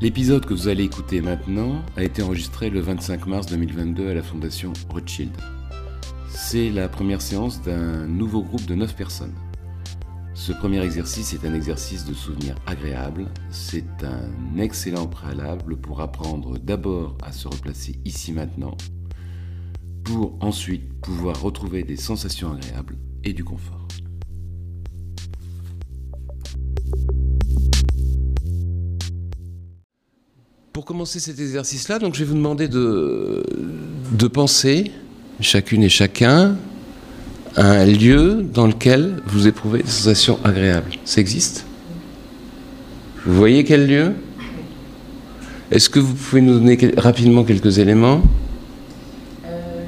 L'épisode que vous allez écouter maintenant a été enregistré le 25 mars 2022 à la Fondation Rothschild. C'est la première séance d'un nouveau groupe de 9 personnes. Ce premier exercice est un exercice de souvenir agréable. C'est un excellent préalable pour apprendre d'abord à se replacer ici maintenant, pour ensuite pouvoir retrouver des sensations agréables et du confort. Pour commencer cet exercice-là, donc je vais vous demander de, de penser, chacune et chacun, à un lieu dans lequel vous éprouvez des sensations agréables. Ça existe? Vous voyez quel lieu? Est-ce que vous pouvez nous donner rapidement quelques éléments? Euh,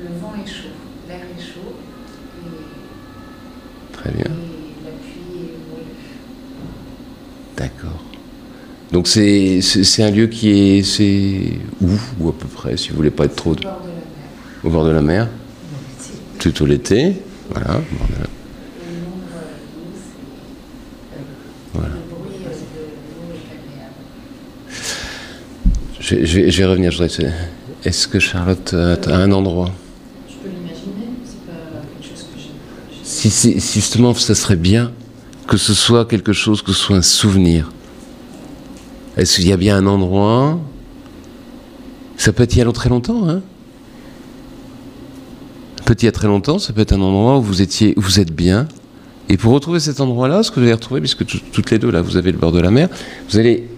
le, le vent est chaud, l'air est chaud et, Très bien, et la pluie est moelleux. d'accord. Donc c'est c'est- c'est un lieu qui est... C'est où Ou à peu près, si vous voulez pas être trop... Au bord de la mer. Au bord de la mer Plutôt l'été, voilà. au bord de la- euh, Voilà. Euh, agréable. Je, vais- je vais, je vais revenir. je voudrais- Est-ce que Charlotte a un endroit? Je peux l'imaginer, c'est pas quelque chose que j'ai. j'ai- si, si- si justement ça serait bien que ce soit quelque chose, que ce soit un souvenir. Est-ce qu'il y a bien un endroit? Ça peut être il y a très longtemps, hein Peut être il y a très longtemps, ça peut être un endroit où vous étiez, où vous êtes bien. Et pour retrouver cet endroit-là, ce que vous allez retrouver, puisque tout- toutes les deux là, vous avez le bord de la mer, vous allez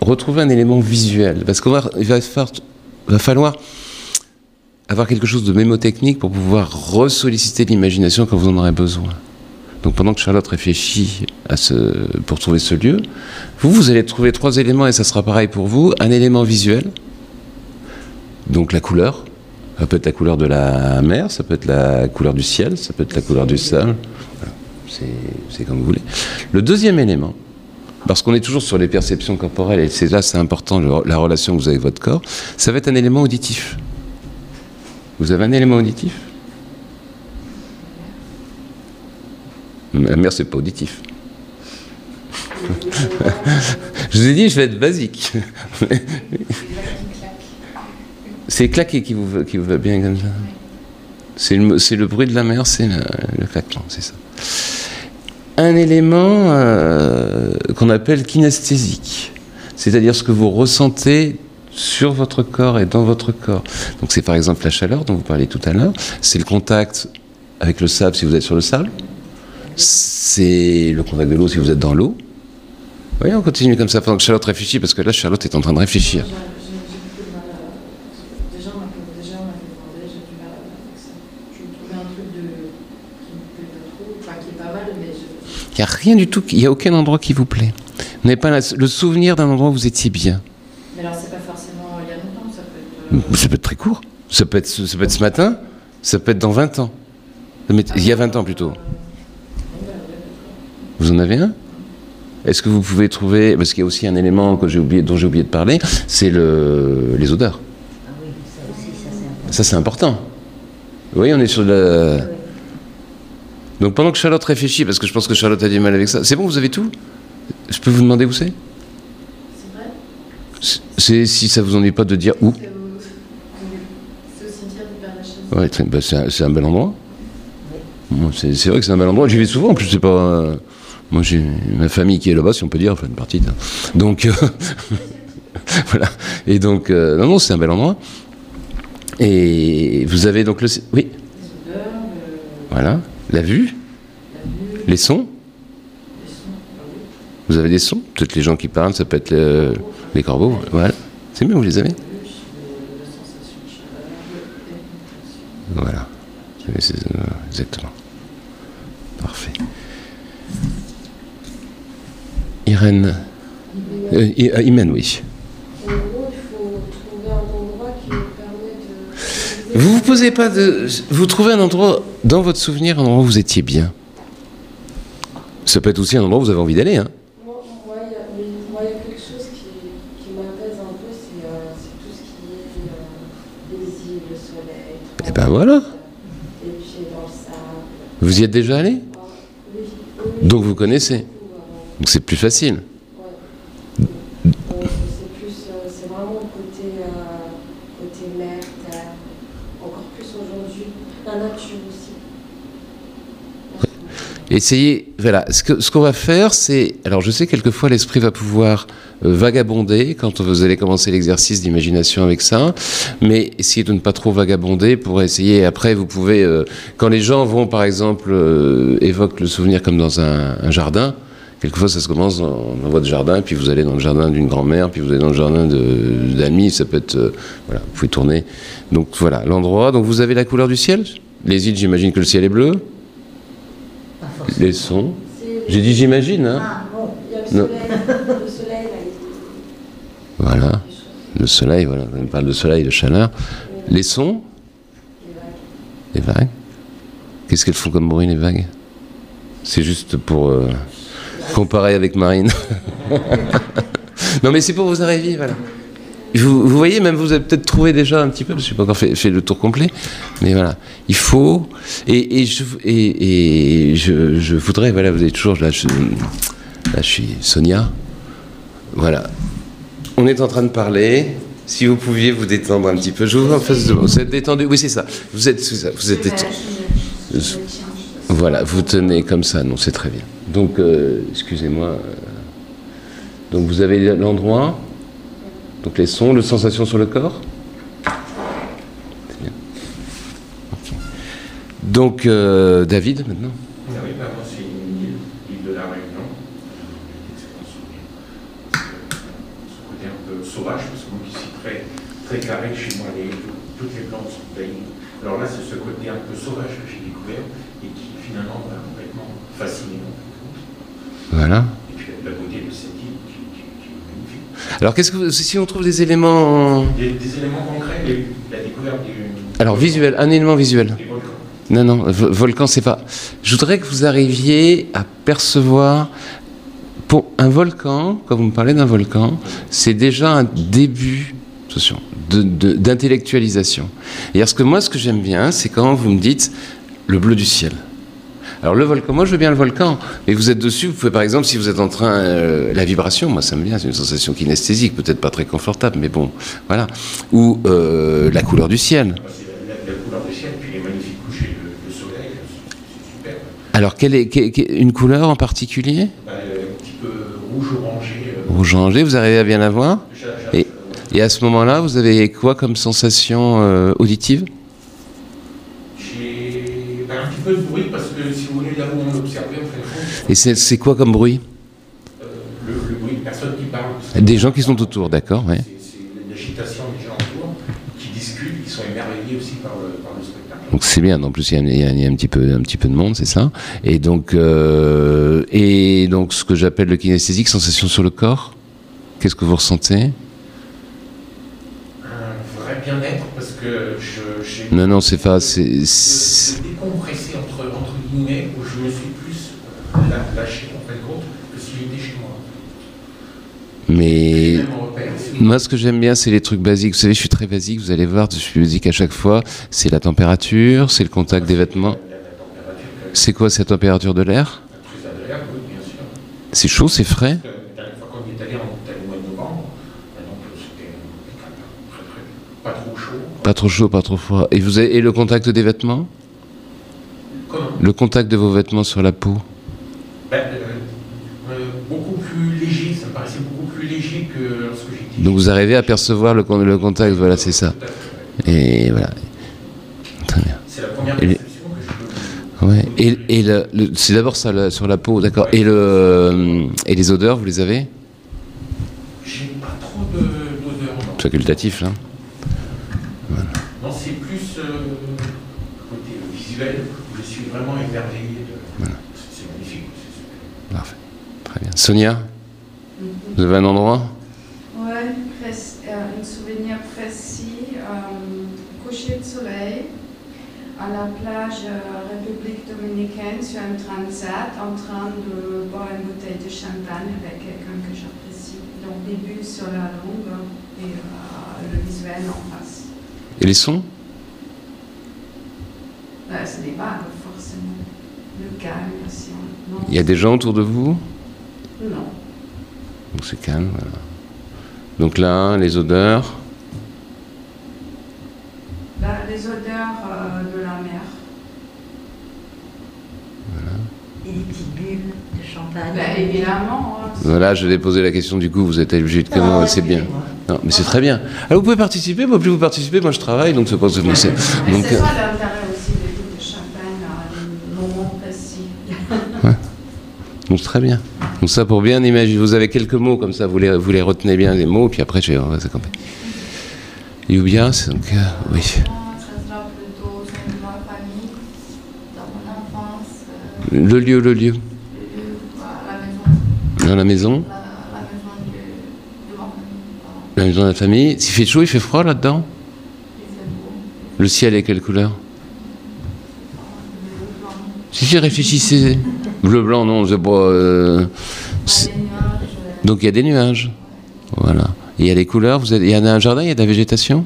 retrouver un élément visuel, parce qu'il va, va falloir avoir quelque chose de mémotechnique pour pouvoir ressolliciter l'imagination quand vous en aurez besoin. Donc pendant que Charlotte réfléchit à ce, pour trouver ce lieu, vous, vous allez trouver trois éléments et ça sera pareil pour vous. Un élément visuel, donc la couleur. Ça peut être la couleur de la mer, ça peut être la couleur du ciel, ça peut être la couleur du sable. Voilà. C'est- comme vous voulez. Le deuxième élément, parce qu'on est toujours sur les perceptions corporelles, et c'est là c'est important le- la relation que vous avez avec votre corps, ça va être un élément auditif. Vous avez un élément auditif? La mer, c'est pas auditif. je vous ai dit, je vais être basique. c'est claquer qui vous, qui vous va bien comme ça. C'est le, bruit de la mer, c'est le, le claquement, c'est ça. Un élément euh, qu'on appelle kinesthésique, c'est-à-dire ce que vous ressentez sur votre corps et dans votre corps. Donc c'est par exemple la chaleur dont vous parliez tout à l'heure, c'est le contact avec le sable si vous êtes sur le sable, c'est le contact de l'eau si vous êtes dans l'eau. Voyez, on continue comme ça pendant que Charlotte réfléchit, parce que là Charlotte est en train de réfléchir. Il n'y a rien du tout, il n'y a aucun endroit qui vous plaît. Vous n'avez pas la- le souvenir d'un endroit où vous étiez bien. Mais alors, c'est pas forcément il y a longtemps, ça peut être. euh, Ça peut être très court. Ça peut être, ce- ça peut être ce matin, ça peut être dans 20 ans. Il y a 20 ans plutôt. Vous en avez un? Est-ce que vous pouvez trouver, parce qu'il y a aussi un élément que oublié, dont j'ai oublié de parler, c'est le, les odeurs. Ah oui, ça aussi, ça c'est important. Ça c'est important. Vous voyez, on est sur le... Donc pendant que Charlotte réfléchit, parce que je pense que Charlotte a du mal avec ça, c'est bon, vous avez tout? Je peux vous demander où c'est? C'est vrai? C'est si ça vous ennuie pas de dire où? C'est. Ouais, bah, c'est un, un bel endroit. C'est vrai que c'est un bel endroit. J'y vais souvent. En plus, c'est pas. Euh, moi, j'ai ma famille qui est là-bas, si on peut dire, enfin une partie. hein. Donc euh, voilà. Et donc, euh, non, non, c'est un bel endroit. Et vous avez donc le. Oui, voilà. La vue, la vue, les sons. Vous avez des sons. Peut-être les gens qui parlent, ça peut être le- les corbeaux. Voilà. C'est bien, vous les avez. La vue, le- la sensation de chaleur, le- la Voilà. C'est- c'est- euh, Exactement. Parfait. Irène. Euh, euh, Imen, oui. Vous vous posez pas de. Vous trouvez un endroit dans votre souvenir, un endroit où vous étiez bien? Ça peut être aussi un endroit où vous avez envie d'aller. Hein. Moi, moi, il y, a- quelque chose qui, qui m'apaise un peu, c'est euh, c'est tout ce qui est euh, les îles, le soleil. Eh ben voilà. Les pieds dans le sable. Vous y êtes déjà allé? Oui, Donc vous connaissez. Donc c'est plus facile. Euh, euh, c'est vraiment euh, côté, mer, terre, encore plus aujourd'hui, la nature aussi. Essayez, voilà, ce qu'on ce qu va faire, c'est, alors je sais quelquefois l'esprit va pouvoir vagabonder quand vous allez commencer l'exercice d'imagination avec ça, mais essayez de ne pas trop vagabonder pour essayer, après vous pouvez, quand les gens vont par exemple, euh, évoquent le souvenir comme dans un jardin, quelquefois ça se commence dans, dans votre jardin, puis vous allez dans le jardin d'une grand-mère, puis vous allez dans le jardin d'amis, ça peut être, euh, voilà, vous pouvez tourner. Donc voilà, l'endroit, donc vous avez la couleur du ciel? Les îles, j'imagine que le ciel est bleu, Pas forcément. les sons? J'ai dit j'imagine, hein Ah, bon. Il y a le soleil, le soleil là, il Voilà, le soleil, voilà, on parle de soleil, de chaleur. Les sons, les vagues. les vagues? Qu'est-ce qu'elles font comme bruit, les vagues? C'est juste pour euh, comparer avec Marine. non, mais c'est pour vous arriver, voilà. Vous, vous voyez, même vous avez peut-être trouvé déjà un petit peu, parce que je n'ai pas encore fait, fait le tour complet, mais voilà, il faut. Et, et je, et, et je, je voudrais, voilà, vous êtes toujours là, je, là, je suis Sonia. Voilà, on est en train de parler. Si vous pouviez vous détendre un petit peu, je vous en face de vous. Vous êtes détendu Oui, c'est ça. Vous êtes, c'est ça, vous êtes détendu. Voilà, vous tenez comme ça, non, c'est très bien. Donc, euh, excusez-moi. euh, donc, vous avez l'endroit, donc les sons, les sensations sur le corps. C'est bien. Donc, euh, David, maintenant. Ah oui, bah, moi, c'est une île, l'île de la Réunion. Ce côté un peu sauvage, parce que moi suis très, très carré, chez moi, les, toutes les plantes sont taillées. Alors là, c'est ce côté un peu sauvage que j'ai découvert et qui finalement m'a complètement fasciné. en fin de compte. Voilà. Et puis la beauté de cette île qui, qui- qui est magnifique. Alors, qu'est-ce que vous- si on trouve des éléments. Des, des éléments concrets, les- la découverte du. Alors, visuel, un élément visuel. Des volcans. Non, non, vo- volcan, c'est pas. Je voudrais que vous arriviez à percevoir. Pour un volcan, quand vous me parlez d'un volcan, c'est déjà un début, attention, de- de- d'intellectualisation. Et alors, ce que moi, ce que j'aime bien, c'est quand vous me dites le bleu du ciel. Alors le volcan, moi je veux bien le volcan, mais vous êtes dessus, vous pouvez par exemple, si vous êtes en train, euh, la vibration, moi ça me vient, c'est une sensation kinesthésique, peut-être pas très confortable, mais bon, voilà. Ou euh, la couleur du ciel. C'est la, la- la couleur du ciel, puis les magnifiques couchers de, de soleil, c'est super. Alors quelle est, quelle- quelle- une couleur en particulier? Bah, un petit peu rouge-orangé. euh, Rouge orangé, vous arrivez à bien la voir? Et- Et à ce moment-là, vous avez quoi comme sensation euh, auditive? Peu de bruit parce que si vous voulez, là où on observait, de compte, Et c'est quoi comme bruit? euh, le, le bruit de personnes qui parlent. Des gens qui sont autour, d'accord, ouais. C'est l'agitation des gens autour qui discutent, qui sont émerveillés aussi par le, par le spectacle. Donc c'est bien. En plus, il y a, il y a- un petit peu, un petit peu de monde, c'est ça. Et donc, euh, et donc, ce que j'appelle le kinesthésique, sensation sur le corps? Qu'est-ce que vous ressentez? Un vrai bien-être parce que je, Non, non, c'est pas. C'est, de, c'est- de décompresser guillemets où je me suis plus euh, lâché en fin de compte que si j'étais chez moi. mais moi, ce que j'aime bien, c'est les trucs basiques. Vous savez, je suis très basique. Vous allez voir, je suis basique à chaque fois. C'est la température, c'est le contact des vêtements. C'est quoi cette température de l'air? C'est chaud, c'est frais? Pas trop chaud. Pas trop froid. Et vous avez, et le contact des vêtements? Le contact de vos vêtements sur la peau Ben, euh, euh, Beaucoup plus léger, ça me paraissait beaucoup plus léger que lorsque j'étais. Donc vous arrivez à percevoir le, con- le contact, voilà, c'est ça. Et voilà. Très bien. C'est la première perception que je peux. Ouais. Et, et le- le- c'est d'abord ça sur la peau, d'accord. Et, le, et les odeurs, vous les avez? J'ai pas trop de- d'odeur, non. Facultatif, là. Non, c'est plus euh, côté visuel, où je suis vraiment émerveillé. De... C'est c'est magnifique, c'est super. Parfait. Très bien. Sonia, vous avez un endroit? Oui, un souvenir précis. euh, coucher de soleil à la plage euh, République dominicaine sur un transat en train de boire une bouteille de champagne avec quelqu'un que j'apprécie. Donc, début sur la longue et euh, le visuel en face. Et les sons? Là, ce n'est pas forcément le calme. Si on... non. Il y a des gens autour de vous? Non. Donc c'est calme, voilà. Donc là, les odeurs. Là, les odeurs euh, de la mer. Et des petites bulles de champagne. Ben, évidemment. hein. Voilà, je vais poser la question du coup, vous êtes obligé de Non, comment, c'est bien. Non, mais c'est très bien. Alors vous pouvez participer, moi plus vous participez, moi je travaille, donc c'est pas Donc, c'est euh, ça l'intérêt aussi des trucs de champagne à un moment précis. Donc très bien. Donc ça pour bien imaginer, vous avez quelques mots comme ça, vous les, vous les retenez bien les mots, puis après je vais s'accompagner. Youbia, c'est donc euh, oui. Euh, Le lieu, le lieu. Dans la maison, la, maison de, la famille. S'il fait chaud, il fait froid là-dedans? Le ciel est quelle couleur? Si j'y réfléchissais. Bleu blanc, non, c'est pas. euh, euh, Donc il y a des nuages. Voilà. Il y a les couleurs, vous avez- il y en a un jardin, il y a de la végétation?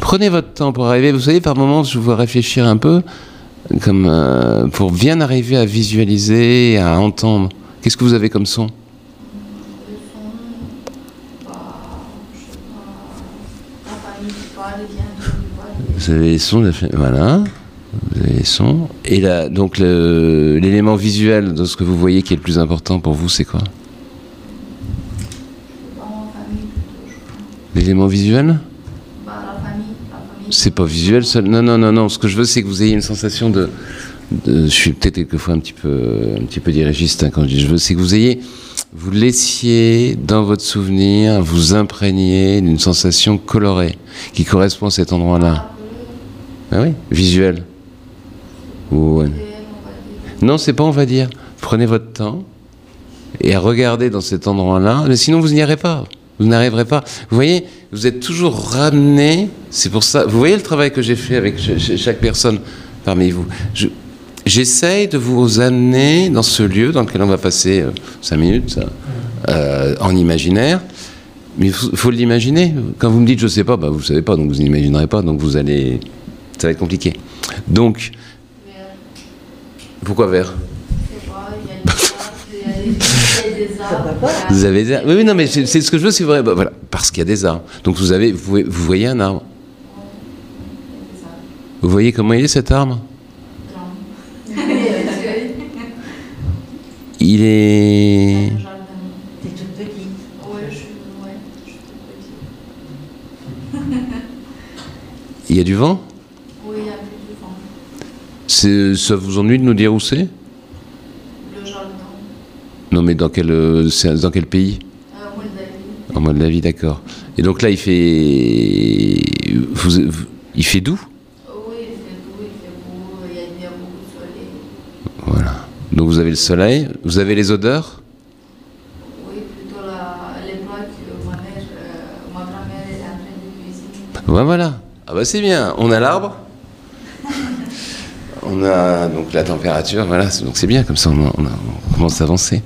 Prenez votre temps pour arriver. Vous savez, par moments, je vous vois réfléchir un peu, comme euh, pour bien arriver à visualiser, à entendre. Qu'est-ce que vous avez comme son? Parler. Vous avez les sons, de voilà. Les sons. Et là, donc l'élément visuel de ce que vous voyez qui est le plus important pour vous, c'est quoi? L'élément visuel? C'est pas visuel seul. Non, non, non, non. Ce que je veux, c'est que vous ayez une sensation de. je suis peut-être quelquefois un petit peu, un petit peu dirigiste hein, quand je dis je veux, c'est que vous ayez, vous laissiez dans votre souvenir, vous imprégner d'une sensation colorée qui correspond à cet endroit-là. Ah oui, visuel. Ou- Et on va dire. Non, c'est pas on va dire. Prenez votre temps et à regarder dans cet endroit-là. Mais sinon, vous n'y arriverez pas. Vous n'arriverez pas. Vous voyez, vous êtes toujours ramené. C'est pour ça. Vous voyez le travail que j'ai fait avec ch- ch- chaque personne parmi vous. Je- J'essaye de vous amener dans ce lieu dans lequel on va passer euh, cinq minutes euh, en imaginaire. Mais il faut, l'imaginer. Quand vous me dites je sais pas, bah, vous ne savez pas, donc vous n'imaginerez pas, donc vous allez. Ça va être compliqué. Donc, pourquoi vert Vous avez des arbres. Oui, non, mais c'est ce que je veux, c'est vrai. Bah, voilà, parce qu'il y a des arbres. Donc vous avez, vous, voyez- vous voyez un arbre. Vous voyez comment il est cet arbre. Il est. Il y a du vent. Oui, il y a plus de vent. C'est- Ça vous ennuie de nous dire où c'est? Le jardin, Non, mais dans quel, euh, dans quel pays? Euh, Moldavie. En Moldavie, d'accord. Et donc là, il fait. vous- il fait doux? Oui, il fait doux, il fait beau, il y a, a beaucoup de soleil. Voilà. Donc vous avez le soleil, vous avez les odeurs? Oui, plutôt la, les plats que ma mère, euh, ma grand-mère est en train de cuisiner. Ouais, voilà. Ah bah c'est bien. On a l'arbre? On a donc la température, voilà. Donc c'est bien, comme ça on, on a- on commence à avancer.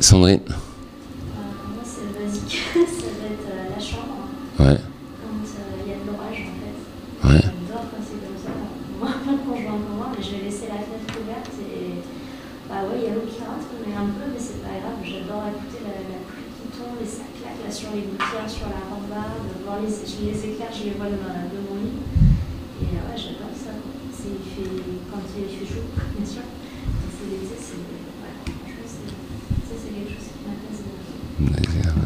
Sandrine Euh, moi, c'est basique. ça va être euh, la chambre Ouais, quand euh, il y a de l'orage en fait. ouais. J'adore quand c'est comme ça. Moi, mon conjoint comme moi, mais je vais laisser la fenêtre ouverte et. Bah ouais, il y a l'eau qui rentre, mais un peu, mais c'est pas grave. J'adore écouter la, la pluie qui tombe et ça claque là sur les gouttières, sur la rambarde. Voir les, je les éclairs, je les vois de, ma- de mon lit. Et euh, ouais, j'adore ça. quoi. C'est, il fait, quand il fait chaud, bien sûr. Et c'est l'été, c'est. Ouais, franchement, c'est, ça, c'est quelque chose qui m'apaise.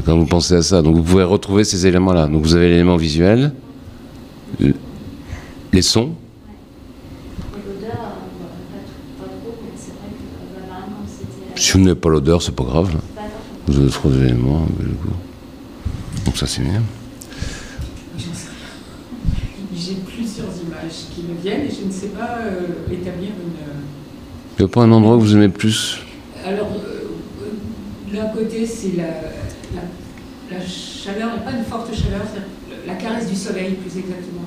Quand vous pensez à ça, donc vous pouvez retrouver ces éléments-là. Donc vous avez l'élément visuel, le- les sons, euh, euh. Si vous n'avez pas l'odeur, c'est pas grave. Vous avez trop d'éléments. Donc ça c'est bien. J'ai plusieurs images qui me viennent et je ne sais pas euh, établir une. Il n'y a pas un endroit que vous aimez plus? Alors, euh, d'un côté, c'est la chaleur, et pas une forte chaleur, c'est la caresse du soleil, plus exactement.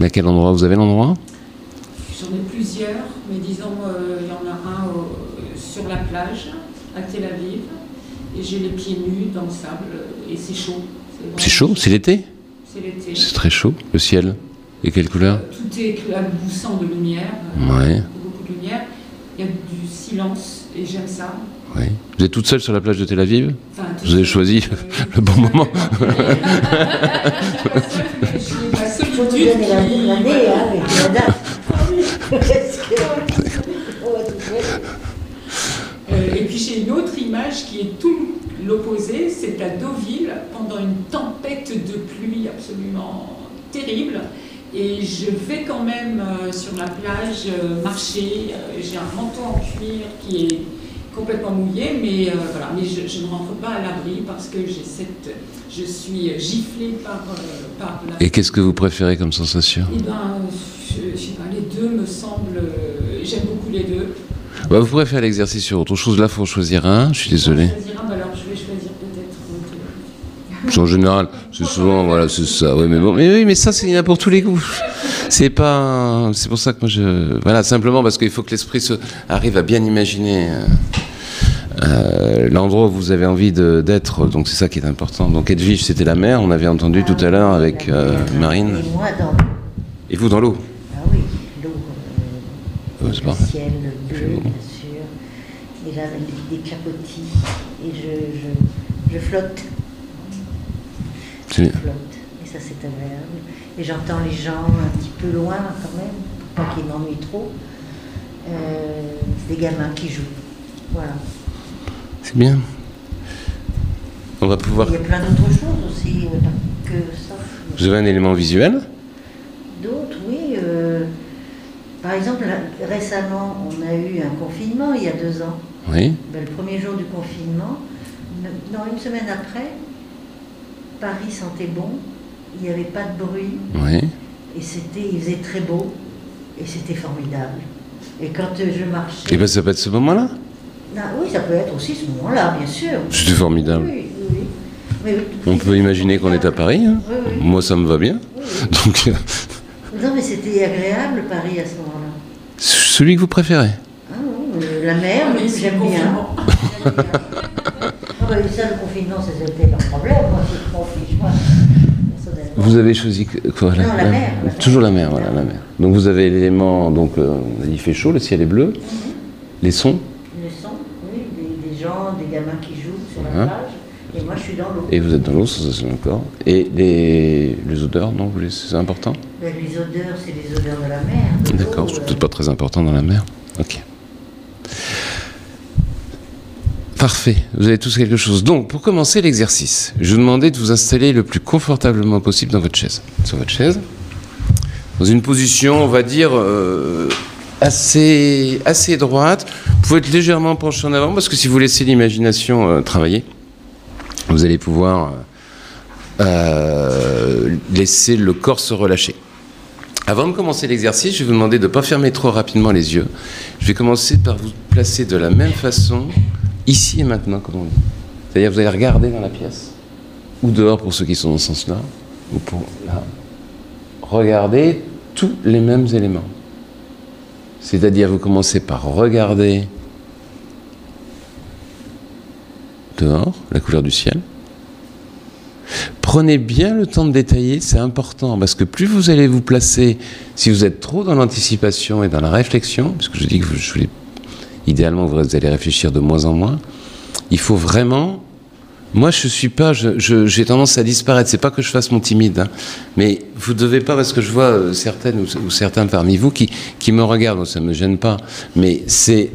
Mais à quel endroit Vous avez l'endroit? J'en ai plusieurs, mais disons, euh, il y en a un sur la plage, à Tel Aviv, et j'ai les pieds nus dans le sable, et c'est chaud. C'est chaud? C'est l'été? C'est l'été. C'est très chaud. Le ciel Et quelle couleur? Euh, Tout est éclaboussant de lumière, euh, Ouais, beaucoup de lumière. Il y a du silence, et j'aime ça. Vous êtes toute seule sur la plage de Tel Aviv Vous avez choisi le bon moment. Euh, et puis j'ai une autre image qui est tout l'opposé, c'est à Deauville pendant une tempête de pluie absolument terrible. Et je vais quand même euh, sur la plage euh, marcher. J'ai un manteau en cuir qui est complètement mouillé, mais euh, voilà. Mais je, je ne rentre pas à l'abri parce que j'ai cette, je suis giflée par, euh, par la. Et qu'est-ce que vous préférez comme sensation? Eh ben, je, je sais pas, les deux me semblent. euh, J'aime beaucoup les deux. bah, Vous pourrez faire l'exercice sur autre chose. Là, il faut choisir un. Je suis désolé. Je vais choisir un, bah alors je vais choisir peut-être. En général, c'est souvent, voilà, c'est ça. Oui, mais bon, mais oui, mais ça, c'est pour tous les goûts. C'est pas, c'est pour ça que moi je, voilà, simplement parce qu'il faut que l'esprit se arrive à bien imaginer euh, euh, l'endroit où vous avez envie d'être. Donc c'est ça qui est important. Donc Edwige, c'était la mer. On avait entendu tout à l'heure avec euh, Marine. Et moi, dans Et vous dans l'eau? Ah oui, l'eau, euh, le ciel bleu, bien sûr, et là, des clapotis, et je, je, je flotte, je flotte, et ça c'est agréable. Et j'entends les gens un petit peu loin quand même, pour pas qu'ils m'ennuient trop. Euh, c'est des gamins qui jouent, voilà. C'est bien. On va pouvoir. Il y a plein d'autres choses aussi, euh, pas que ça. Vous avez un élément visuel? D'autres, oui. euh, par exemple, récemment, on a eu un confinement il y a deux ans. Oui. Ben, le premier jour du confinement, ne- non, une semaine après, Paris sentait bon, il n'y avait pas de bruit, Oui. et c'était, il faisait très beau, et c'était formidable. Et quand euh, je marchais. Et ben ça peut être ce moment-là. Ah, oui, ça peut être aussi ce moment-là, bien sûr. C'était formidable. Oui, oui, oui. Mais oui, On peut imaginer qu'on est à Paris. hein. Oui, oui. Moi, ça me va bien. Donc, euh, Non, mais c'était agréable, Paris, à ce moment-là. celui que vous préférez. Ah, oui, la mer, Mais oui, c'est j'aime le bien. bien. Ah, bah, ça, le confinement, c'était leur problème. Moi, je m'en fiche, moi. Vous avez choisi quoi Non, la mer, la mer. Toujours la mer, voilà, la mer. Donc vous avez l'élément, donc euh, il fait chaud, le ciel est bleu, les sons, Le son, oui, des, des gens, des gamins qui jouent sur la Hein. plage. Et moi, je suis dans l'eau. et vous êtes dans l'eau, sensation du corps. Et les, les odeurs, non, vous les- c'est important Ben, les odeurs, c'est les odeurs de la mer. D'accord, c'est euh, peut-être pas très important dans la mer. Ok. Parfait, vous avez tous quelque chose. Donc, pour commencer l'exercice, je vous demandais de vous installer le plus confortablement possible dans votre chaise. Sur votre chaise, dans une position, on va dire, euh, assez, assez droite. Vous pouvez être légèrement penché en avant, parce que si vous laissez l'imagination euh, travailler, vous allez pouvoir euh, laisser le corps se relâcher. Avant de commencer l'exercice, je vais vous demander de ne pas fermer trop rapidement les yeux. Je vais commencer par vous placer de la même façon, ici et maintenant, comme on dit. C'est-à-dire vous allez regarder dans la pièce, ou dehors pour ceux qui sont dans ce sens-là, ou pour là. Regardez tous les mêmes éléments. C'est-à-dire vous commencez par regarder dehors, la couleur du ciel. Prenez bien le temps de détailler, c'est important, parce que plus vous allez vous placer, si vous êtes trop dans l'anticipation et dans la réflexion, parce que je dis que vous, je voulais- idéalement vous allez réfléchir de moins en moins, il faut vraiment... Moi, je suis pas, j'ai tendance à disparaître. C'est pas que je fasse mon timide, hein, mais vous devez pas, parce que je vois euh, certaines ou, certains parmi vous qui, qui me regardent, ça me gêne pas, mais c'est,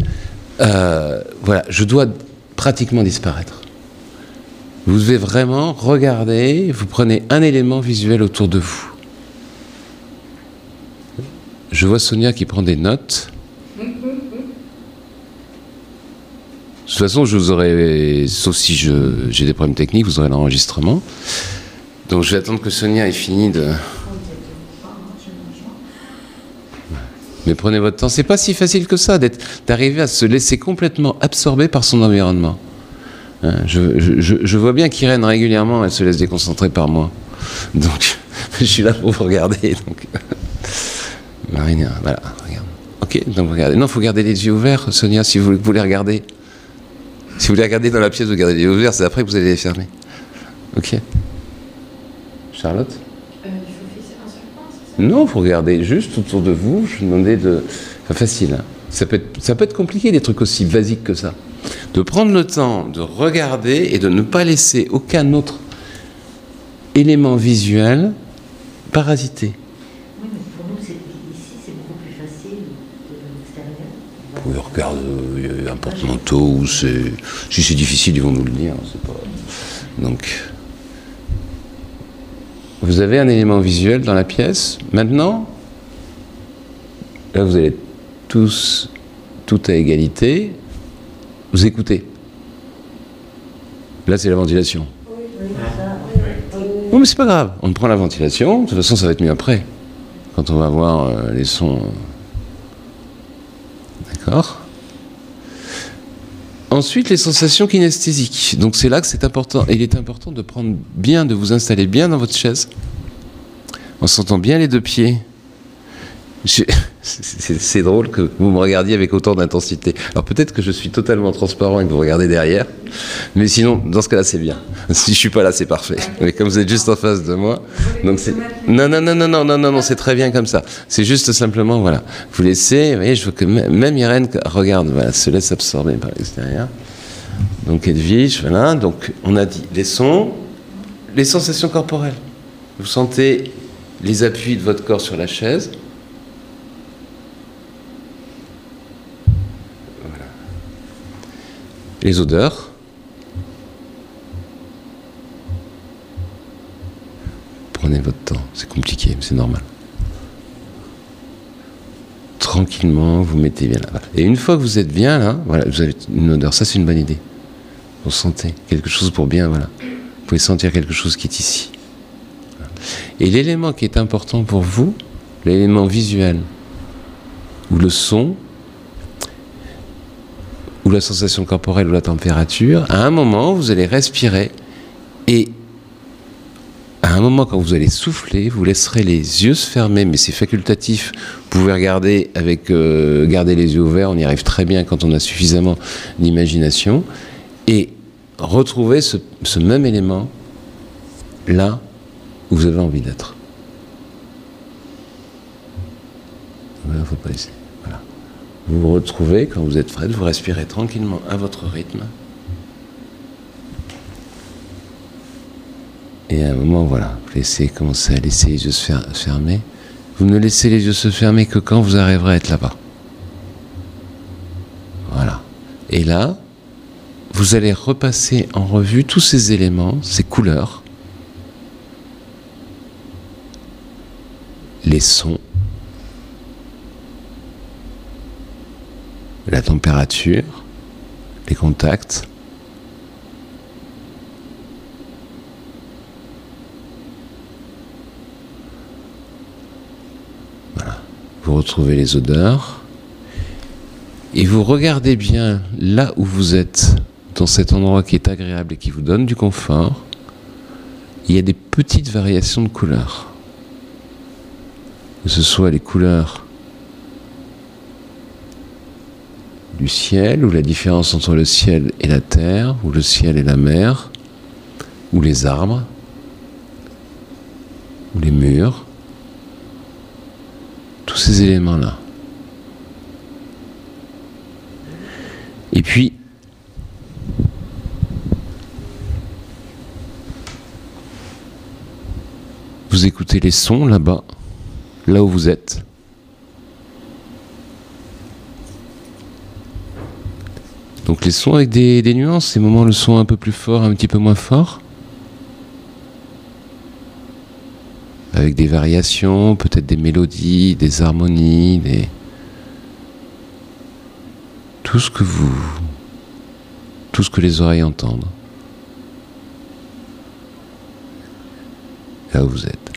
euh, voilà, je dois pratiquement disparaître. Vous devez vraiment regarder, vous prenez un élément visuel autour de vous. Je vois Sonia qui prend des notes. De toute façon, je vous aurai, sauf si j'ai des problèmes techniques, vous aurez l'enregistrement. Donc je vais attendre que Sonia ait fini de... Mais prenez votre temps. C'est pas si facile que ça d'arriver à se laisser complètement absorber par son environnement. Hein, je, je- je- vois bien qu'Irène régulièrement, elle se laisse déconcentrer par moi. Donc, je suis là pour vous regarder. Donc. Marina, voilà. Ok, donc regardez. Non, il faut garder les yeux ouverts, Sonia, si vous voulez regarder. Si vous voulez regarder dans la pièce, vous gardez les yeux ouverts, c'est après que vous allez les fermer. Ok. Charlotte Euh, il faut fixer un seul point, c'est ça? Non, vous regardez juste autour de vous. Je vous demandais de. Enfin, facile. hein. Ça, peut être, ça peut être compliqué, des trucs aussi basiques que ça. De prendre le temps de regarder et de ne pas laisser aucun autre élément visuel parasiter. Oui, mais pour nous, ici, c'est beaucoup plus facile de l'extérieur. Vous pouvez regarder euh, porte-manteau ou c'est. Si c'est difficile, ils vont nous le dire. Donc. Vous avez un élément visuel dans la pièce. Maintenant, là vous allez tous, tout à égalité, vous écoutez. Là c'est la ventilation. Non mais c'est pas grave, on prend la ventilation, de toute façon ça va être mieux après, quand on va voir euh, les sons. D'accord? Ensuite, les sensations kinesthésiques. Donc c'est là que c'est important. Il est important de prendre bien, de vous installer bien dans votre chaise, en sentant bien les deux pieds. C'est drôle que vous me regardiez avec autant d'intensité. Alors peut-être que je suis totalement transparent et que vous regardez derrière, mais sinon, dans ce cas-là, c'est bien. Si je suis pas là, c'est parfait. Mais comme vous êtes juste en face de moi, donc c'est non, non, non, non, non, non, non, non c'est très bien comme ça. C'est juste simplement voilà, vous laissez. Vous voyez, je veux que même Irène regarde, voilà, se laisse absorber par l'extérieur. Donc Edwige, voilà. Donc on a dit les sons, les sensations corporelles. Vous sentez les appuis de votre corps sur la chaise. Les odeurs. Prenez votre temps, c'est compliqué, mais c'est normal. Tranquillement, vous mettez bien là. Voilà. Et une fois que vous êtes bien là, voilà, vous avez une odeur, ça c'est une bonne idée. Vous sentez quelque chose pour bien, voilà. Vous pouvez sentir quelque chose qui est ici. Et l'élément qui est important pour vous, l'élément visuel, ou le son, ou la sensation corporelle ou la température, à un moment, vous allez respirer et à un moment, quand vous allez souffler, vous laisserez les yeux se fermer, mais c'est facultatif. Vous pouvez regarder avec euh, garder les yeux ouverts, on y arrive très bien quand on a suffisamment d'imagination, et retrouver ce, ce même élément là où vous avez envie d'être. Voilà, faut pas essayer. Vous vous retrouvez quand vous êtes prête, vous respirez tranquillement à votre rythme. Et à un moment, voilà, vous laissez commencer à laisser les yeux se fer- fermer. Vous ne laissez les yeux se fermer que quand vous arriverez à être là-bas. Voilà. Et là, vous allez repasser en revue tous ces éléments, ces couleurs, les sons, la température, les contacts, vous retrouvez les odeurs et vous regardez bien là où vous êtes, dans cet endroit qui est agréable et qui vous donne du confort. Il y a des petites variations de couleurs. Que ce soit les couleurs du ciel, ou la différence entre le ciel et la terre, ou le ciel et la mer, ou les arbres, ou les murs tous ces éléments-là. Et puis, vous écoutez les sons là-bas, là où vous êtes. Donc les sons avec des, des nuances, ces moments le son un peu plus fort, un petit peu moins fort. avec des variations, peut-être des mélodies, des harmonies, des... tout ce que vous, tout ce que les oreilles entendent. Là où vous êtes.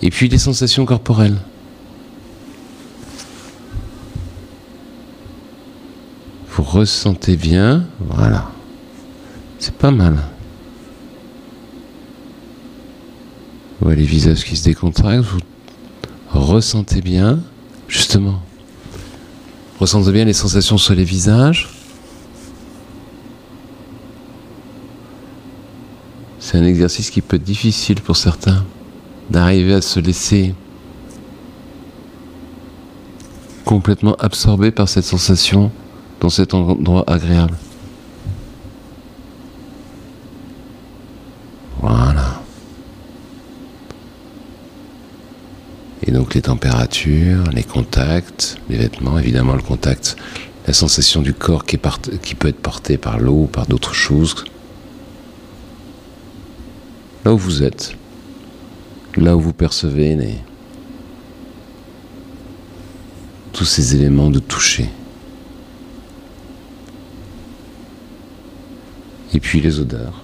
Et puis les sensations corporelles. Vous ressentez bien, voilà. C'est pas mal. Vous voyez les visages qui se décontractent, vous ressentez bien, justement. Ressentez bien les sensations sur les visages. C'est un exercice qui peut être difficile pour certains, d'arriver à se laisser complètement absorbé par cette sensation dans cet endroit agréable. Voilà. Et donc les températures, les contacts, les vêtements, évidemment le contact la sensation du corps qui, peut être porté par l'eau ou par d'autres choses. Là où vous êtes, là où vous percevez les- tous ces éléments de toucher. Et puis les odeurs.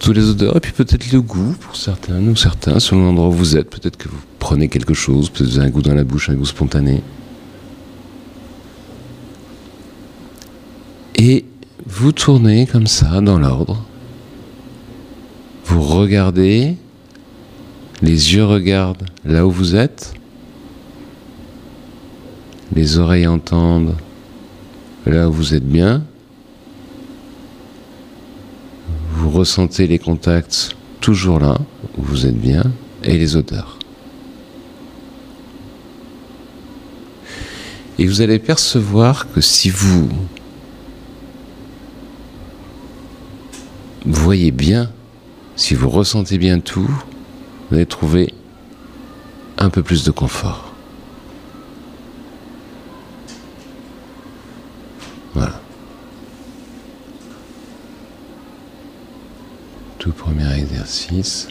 Tous les odeurs, et puis peut-être le goût pour certains ou certains, selon l'endroit où vous êtes. Peut-être que vous prenez quelque chose, peut-être vous avez un goût dans la bouche, un goût spontané. Et vous tournez comme ça, dans l'ordre. Vous regardez, les yeux regardent là où vous êtes, les oreilles entendent là où vous êtes bien. Vous ressentez les contacts toujours là où vous êtes bien et les odeurs. Et vous allez percevoir que si vous voyez bien, si vous ressentez bien tout, vous allez trouver un peu plus de confort. Tout premier exercice.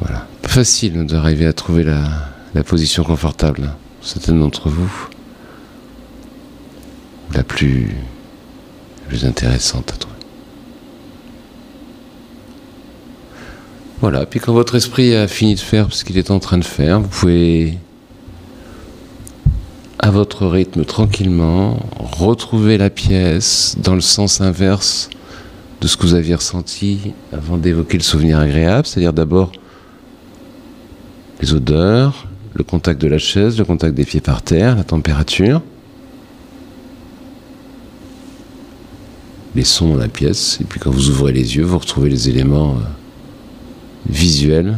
Voilà. Facile d'arriver à trouver la, la position confortable. Certaines d'entre vous. La plus, la plus intéressante à trouver. Voilà, puis quand votre esprit a fini de faire ce qu'il est en train de faire, vous pouvez, à votre rythme, tranquillement, retrouver la pièce dans le sens inverse de ce que vous aviez ressenti avant d'évoquer le souvenir agréable, c'est-à-dire d'abord les odeurs, le contact de la chaise, le contact des pieds par terre, la température, les sons dans la pièce, et puis quand vous ouvrez les yeux, vous retrouvez les éléments visuels